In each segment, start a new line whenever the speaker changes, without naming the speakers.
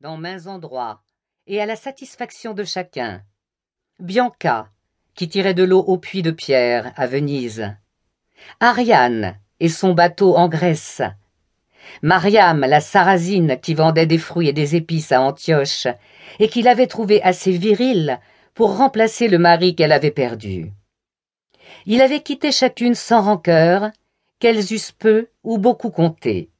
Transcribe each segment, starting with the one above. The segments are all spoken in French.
dans mains endroits et à la satisfaction de chacun. Bianca, qui tirait de l'eau au puits de pierre à Venise. Ariane et son bateau en Grèce. Mariam, la sarrasine qui vendait des fruits et des épices à Antioche et qu'il avait trouvé assez viril pour remplacer le mari qu'elle avait perdu. Il avait quitté chacune sans rancœur, qu'elles eussent peu ou beaucoup compté.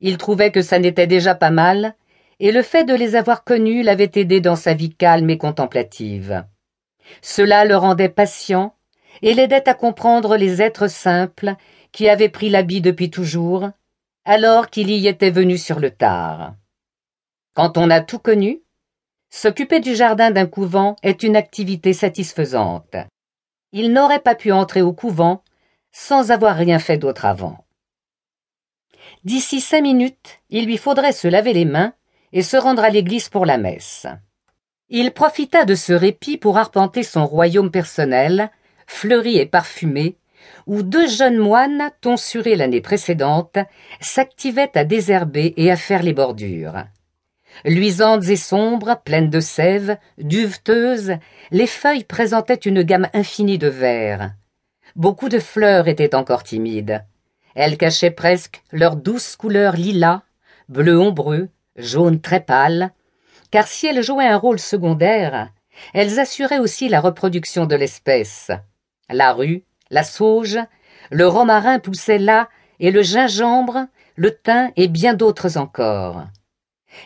Il trouvait que ça n'était déjà pas mal, et le fait de les avoir connues l'avait aidé dans sa vie calme et contemplative. Cela le rendait patient et l'aidait à comprendre les êtres simples qui avaient pris l'habit depuis toujours, alors qu'il y était venu sur le tard. Quand on a tout connu, s'occuper du jardin d'un couvent est une activité satisfaisante. Il n'aurait pas pu entrer au couvent sans avoir rien fait d'autre avant. D'ici cinq minutes, il lui faudrait se laver les mains et se rendre à l'église pour la messe. Il profita de ce répit pour arpenter son royaume personnel, fleuri et parfumé, où deux jeunes moines, tonsurés l'année précédente, s'activaient à désherber et à faire les bordures. Luisantes et sombres, pleines de sève, duveteuses, les feuilles présentaient une gamme infinie de verts. Beaucoup de fleurs étaient encore timides. Elles cachaient presque leur douce couleur lilas, bleu ombreux, jaune très pâle, car si elles jouaient un rôle secondaire, elles assuraient aussi la reproduction de l'espèce. La rue, la sauge, le romarin poussaient là, et le gingembre, le thym et bien d'autres encore.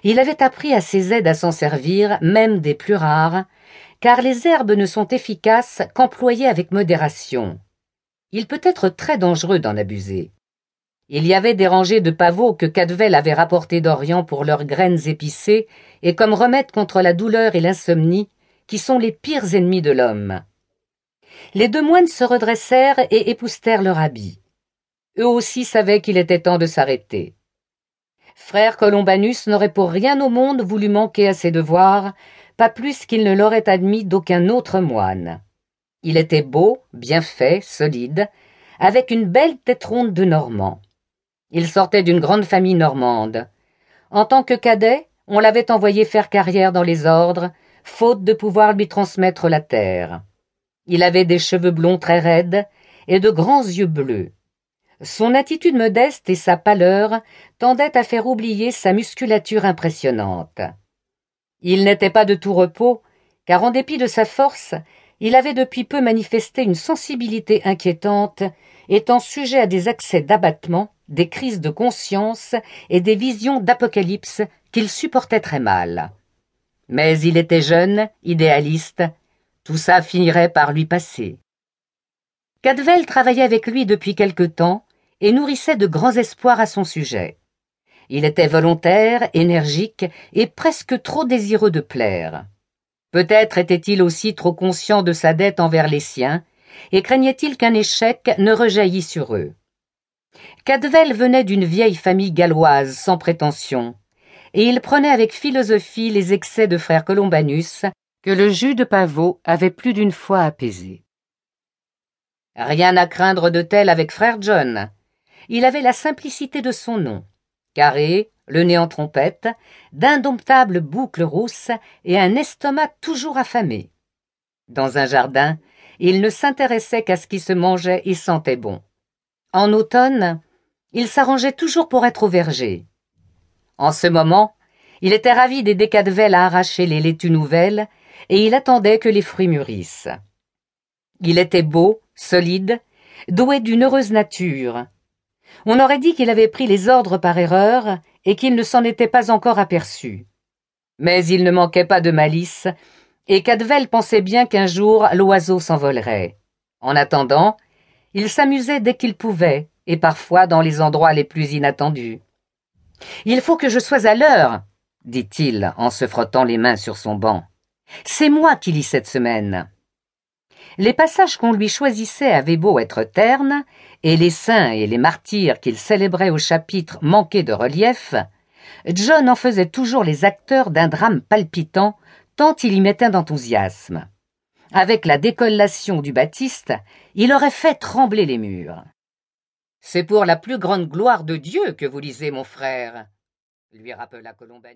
Il avait appris à ses aides à s'en servir, même des plus rares, car les herbes ne sont efficaces qu'employées avec modération. Il peut être très dangereux d'en abuser. Il y avait des rangées de pavots que Cadvel avait rapportés d'Orient pour leurs graines épicées et comme remède contre la douleur et l'insomnie, qui sont les pires ennemis de l'homme. Les deux moines se redressèrent et époustèrent leur habit. Eux aussi savaient qu'il était temps de s'arrêter. Frère Colombanus n'aurait pour rien au monde voulu manquer à ses devoirs, pas plus qu'il ne l'aurait admis d'aucun autre moine. Il était beau, bien fait, solide, avec une belle tête ronde de Normand. Il sortait d'une grande famille normande. En tant que cadet, on l'avait envoyé faire carrière dans les ordres, faute de pouvoir lui transmettre la terre. Il avait des cheveux blonds très raides et de grands yeux bleus. Son attitude modeste et sa pâleur tendaient à faire oublier sa musculature impressionnante. Il n'était pas de tout repos, car en dépit de sa force, il avait depuis peu manifesté une sensibilité inquiétante, étant sujet à des accès d'abattement des crises de conscience et des visions d'apocalypse qu'il supportait très mal. Mais il était jeune, idéaliste, tout ça finirait par lui passer. Cadvel travaillait avec lui depuis quelque temps et nourrissait de grands espoirs à son sujet. Il était volontaire, énergique et presque trop désireux de plaire. Peut-être était-il aussi trop conscient de sa dette envers les siens, et craignait-il qu'un échec ne rejaillît sur eux. Cadvel venait d'une vieille famille galloise sans prétention, et il prenait avec philosophie les excès de frère Colombanus que le jus de pavot avait plus d'une fois apaisé. Rien à craindre de tel avec frère John. Il avait la simplicité de son nom, carré, le nez en trompette, d'indomptables boucles rousses et un estomac toujours affamé. Dans un jardin, il ne s'intéressait qu'à ce qui se mangeait et sentait bon. En automne, il s'arrangeait toujours pour être au verger. En ce moment, il était ravi des décadevelles à arracher les laitues nouvelles, et il attendait que les fruits mûrissent. Il était beau, solide, doué d'une heureuse nature. On aurait dit qu'il avait pris les ordres par erreur et qu'il ne s'en était pas encore aperçu. Mais il ne manquait pas de malice, et Cadvel pensait bien qu'un jour l'oiseau s'envolerait. En attendant, il s'amusait dès qu'il pouvait, et parfois dans les endroits les plus inattendus. Il faut que je sois à l'heure, dit-il en se frottant les mains sur son banc. C'est moi qui lis cette semaine. Les passages qu'on lui choisissait avaient beau être ternes, et les saints et les martyrs qu'il célébrait au chapitre manquaient de relief, John en faisait toujours les acteurs d'un drame palpitant, tant il y mettait d'enthousiasme. Avec la décollation du Baptiste, il aurait fait trembler les murs. C'est pour la plus grande gloire de Dieu que vous lisez, mon frère, lui rappela Colombani.